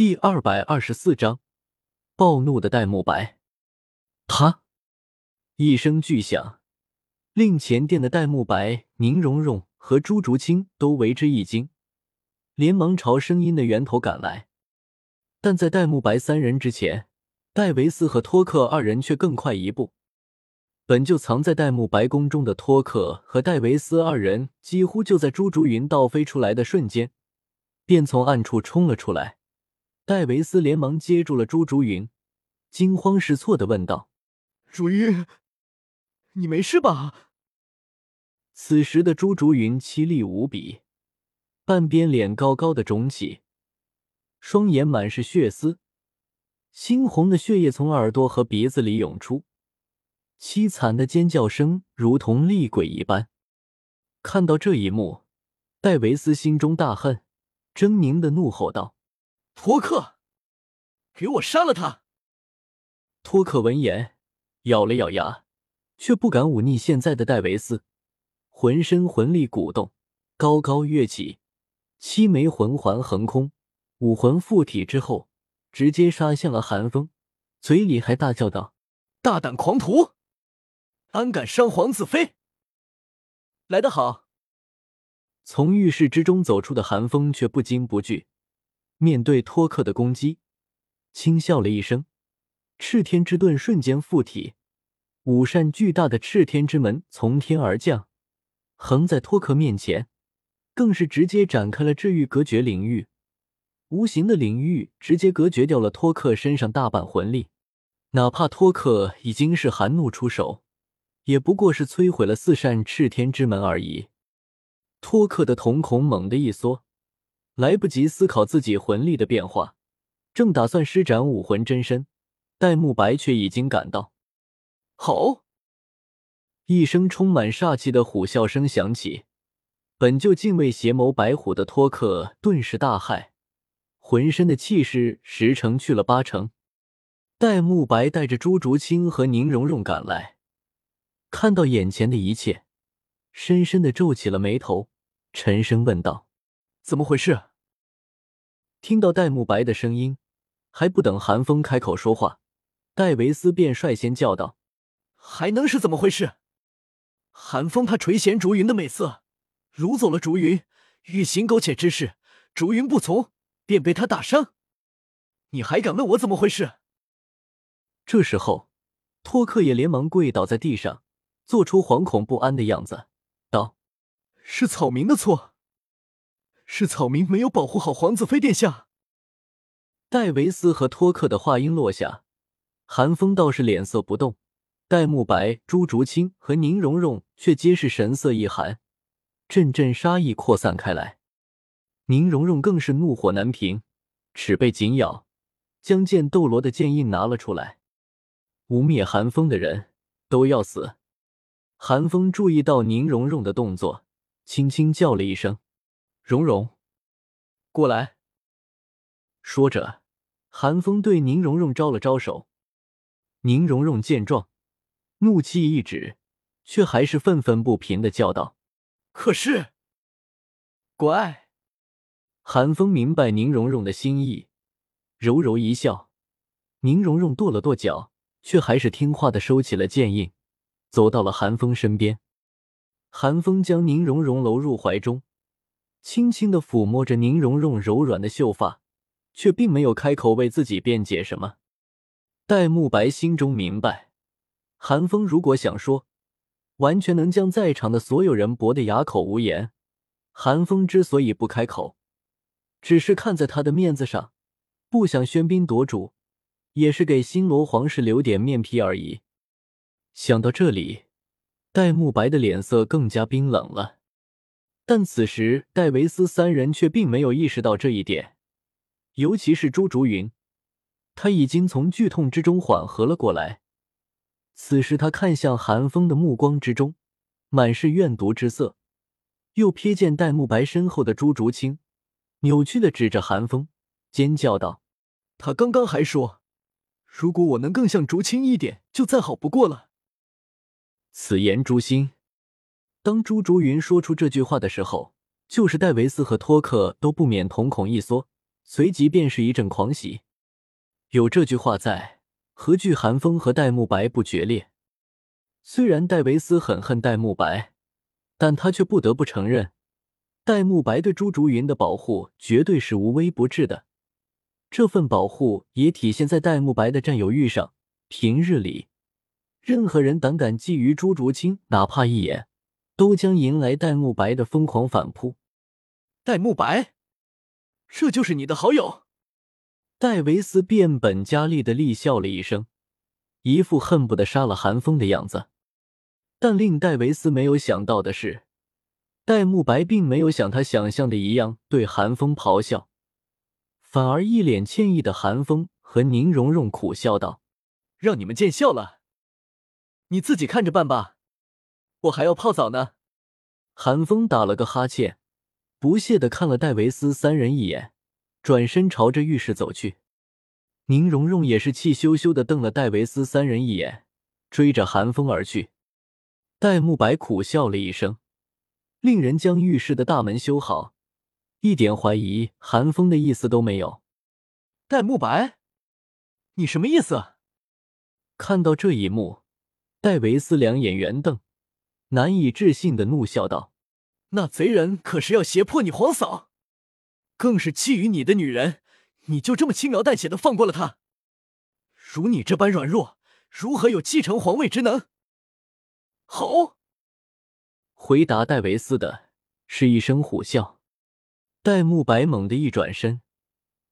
第二百二十四章，暴怒的戴沐白。他一声巨响，令前殿的戴沐白、宁荣荣和朱竹清都为之一惊，连忙朝声音的源头赶来。但在戴沐白三人之前，戴维斯和托克二人却更快一步。本就藏在戴沐白宫中的托克和戴维斯二人，几乎就在朱竹云倒飞出来的瞬间，便从暗处冲了出来。戴维斯连忙接住了朱竹云，惊慌失措的问道：“竹云，你没事吧？”此时的朱竹云凄厉无比，半边脸高高的肿起，双眼满是血丝，猩红的血液从耳朵和鼻子里涌出，凄惨的尖叫声如同厉鬼一般。看到这一幕，戴维斯心中大恨，狰狞的怒吼道。托克，给我杀了他！托克闻言咬了咬牙，却不敢忤逆现在的戴维斯，浑身魂力鼓动，高高跃起，七枚魂环横空，武魂附体之后，直接杀向了寒风，嘴里还大叫道：“大胆狂徒，安敢伤皇子妃！”来得好！从浴室之中走出的寒风却不惊不惧。面对托克的攻击，轻笑了一声，赤天之盾瞬间附体，五扇巨大的赤天之门从天而降，横在托克面前，更是直接展开了治愈隔绝领域，无形的领域直接隔绝掉了托克身上大半魂力。哪怕托克已经是寒怒出手，也不过是摧毁了四扇赤天之门而已。托克的瞳孔猛地一缩。来不及思考自己魂力的变化，正打算施展武魂真身，戴沐白却已经赶到。吼！一声充满煞气的虎啸声响起，本就敬畏邪眸白虎的托克顿时大骇，浑身的气势十成去了八成。戴沐白带着朱竹清和宁荣荣赶来，看到眼前的一切，深深的皱起了眉头，沉声问道：“怎么回事？”听到戴沐白的声音，还不等韩风开口说话，戴维斯便率先叫道：“还能是怎么回事？韩风他垂涎竹云的美色，掳走了竹云，欲行苟且之事，竹云不从，便被他打伤。你还敢问我怎么回事？”这时候，托克也连忙跪倒在地上，做出惶恐不安的样子，道：“是草民的错。”是草民没有保护好皇子妃殿下。戴维斯和托克的话音落下，韩风倒是脸色不动，戴沐白、朱竹清和宁荣荣却皆是神色一寒，阵阵杀意扩散开来。宁荣荣更是怒火难平，齿被紧咬，将剑斗罗的剑印拿了出来。污蔑韩风的人都要死！韩风注意到宁荣荣的动作，轻轻叫了一声。蓉蓉，过来。说着，韩风对宁荣荣招了招手。宁荣荣见状，怒气一止，却还是愤愤不平的叫道：“可是，乖。”韩风明白宁荣荣的心意，柔柔一笑。宁荣荣跺了跺脚，却还是听话的收起了剑印，走到了韩风身边。韩风将宁荣荣搂入怀中。轻轻的抚摸着宁荣荣柔软的秀发，却并没有开口为自己辩解什么。戴沐白心中明白，韩风如果想说，完全能将在场的所有人驳得哑口无言。韩风之所以不开口，只是看在他的面子上，不想喧宾夺主，也是给新罗皇室留点面皮而已。想到这里，戴沐白的脸色更加冰冷了。但此时，戴维斯三人却并没有意识到这一点，尤其是朱竹云，他已经从剧痛之中缓和了过来。此时，他看向寒风的目光之中，满是怨毒之色，又瞥见戴沐白身后的朱竹清，扭曲的指着寒风，尖叫道：“他刚刚还说，如果我能更像竹青一点，就再好不过了。”此言诛心。当朱竹云说出这句话的时候，就是戴维斯和托克都不免瞳孔一缩，随即便是一阵狂喜。有这句话在，何惧寒风和戴沐白不决裂？虽然戴维斯很恨戴沐白，但他却不得不承认，戴沐白对朱竹云的保护绝对是无微不至的。这份保护也体现在戴沐白的占有欲上。平日里，任何人胆敢觊觎朱竹清，哪怕一眼，都将迎来戴沐白的疯狂反扑。戴沐白，这就是你的好友？戴维斯变本加厉的厉笑了一声，一副恨不得杀了韩风的样子。但令戴维斯没有想到的是，戴沐白并没有像他想象的一样对韩风咆哮，反而一脸歉意的韩风和宁荣荣苦笑道：“让你们见笑了，你自己看着办吧，我还要泡澡呢。”韩风打了个哈欠，不屑的看了戴维斯三人一眼。转身朝着浴室走去，宁荣荣也是气羞羞的瞪了戴维斯三人一眼，追着韩风而去。戴沐白苦笑了一声，令人将浴室的大门修好，一点怀疑韩风的意思都没有。戴沐白，你什么意思？看到这一幕，戴维斯两眼圆瞪，难以置信的怒笑道：“那贼人可是要胁迫你皇嫂！”更是觊觎你的女人，你就这么轻描淡写的放过了她？如你这般软弱，如何有继承皇位之能？好！回答戴维斯的是一声虎啸。戴沐白猛地一转身，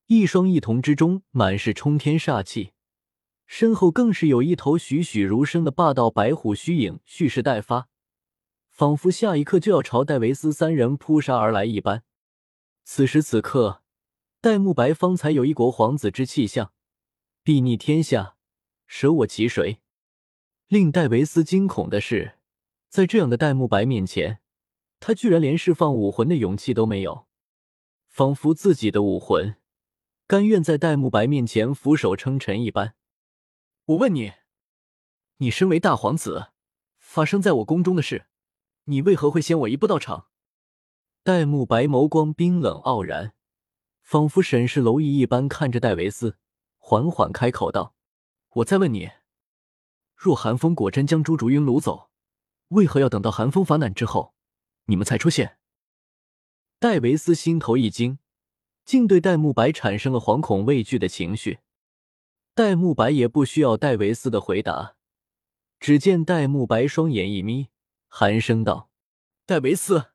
一双异瞳之中满是冲天煞气，身后更是有一头栩栩如生的霸道白虎虚影蓄势待发，仿佛下一刻就要朝戴维斯三人扑杀而来一般。此时此刻，戴沐白方才有一国皇子之气象，睥睨天下，舍我其谁？令戴维斯惊恐的是，在这样的戴沐白面前，他居然连释放武魂的勇气都没有，仿佛自己的武魂甘愿在戴沐白面前俯首称臣一般。我问你，你身为大皇子，发生在我宫中的事，你为何会先我一步到场？戴沐白眸光冰冷傲然，仿佛审视蝼蚁一般看着戴维斯，缓缓开口道：“我再问你，若寒风果真将朱竹云掳走，为何要等到寒风发难之后，你们才出现？”戴维斯心头一惊，竟对戴沐白产生了惶恐畏惧的情绪。戴沐白也不需要戴维斯的回答，只见戴沐白双眼一眯，寒声道：“戴维斯。”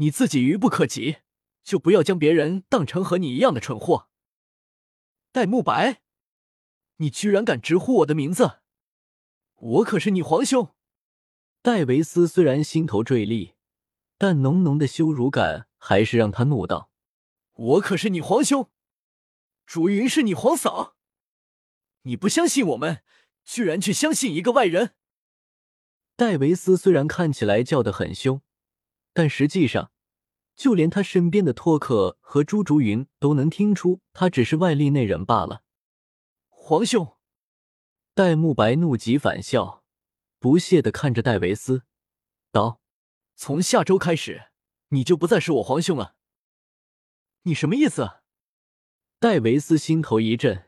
你自己愚不可及，就不要将别人当成和你一样的蠢货。戴沐白，你居然敢直呼我的名字！我可是你皇兄。戴维斯虽然心头坠厉，但浓浓的羞辱感还是让他怒道：“我可是你皇兄，竹云是你皇嫂，你不相信我们，居然去相信一个外人！”戴维斯虽然看起来叫得很凶。但实际上，就连他身边的托克和朱竹云都能听出他只是外力内人罢了。皇兄，戴沐白怒极反笑，不屑的看着戴维斯，道：“从下周开始，你就不再是我皇兄了。”你什么意思？戴维斯心头一震，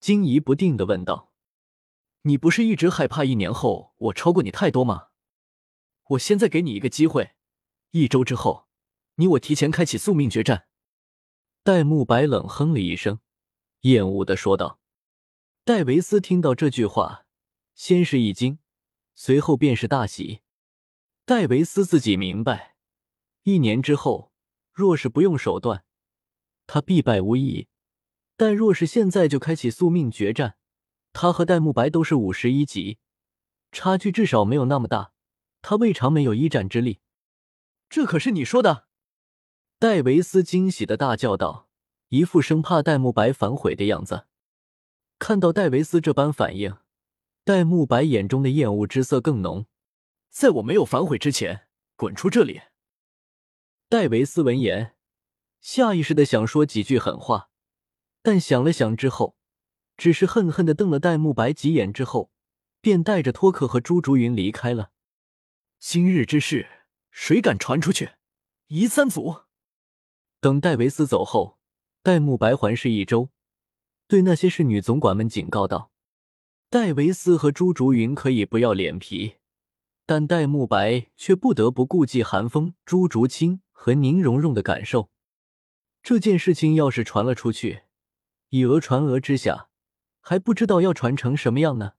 惊疑不定的问道：“你不是一直害怕一年后我超过你太多吗？我现在给你一个机会。”一周之后，你我提前开启宿命决战。戴沐白冷哼了一声，厌恶的说道。戴维斯听到这句话，先是一惊，随后便是大喜。戴维斯自己明白，一年之后，若是不用手段，他必败无疑；但若是现在就开启宿命决战，他和戴沐白都是五十一级，差距至少没有那么大，他未尝没有一战之力。这可是你说的！戴维斯惊喜的大叫道，一副生怕戴沐白反悔的样子。看到戴维斯这般反应，戴沐白眼中的厌恶之色更浓。在我没有反悔之前，滚出这里！戴维斯闻言，下意识的想说几句狠话，但想了想之后，只是恨恨的瞪了戴沐白几眼，之后便带着托克和朱竹云离开了。今日之事。谁敢传出去，夷三族！等戴维斯走后，戴沐白环视一周，对那些侍女总管们警告道：“戴维斯和朱竹云可以不要脸皮，但戴沐白却不得不顾忌韩风、朱竹清和宁荣荣的感受。这件事情要是传了出去，以讹传讹之下，还不知道要传成什么样呢。”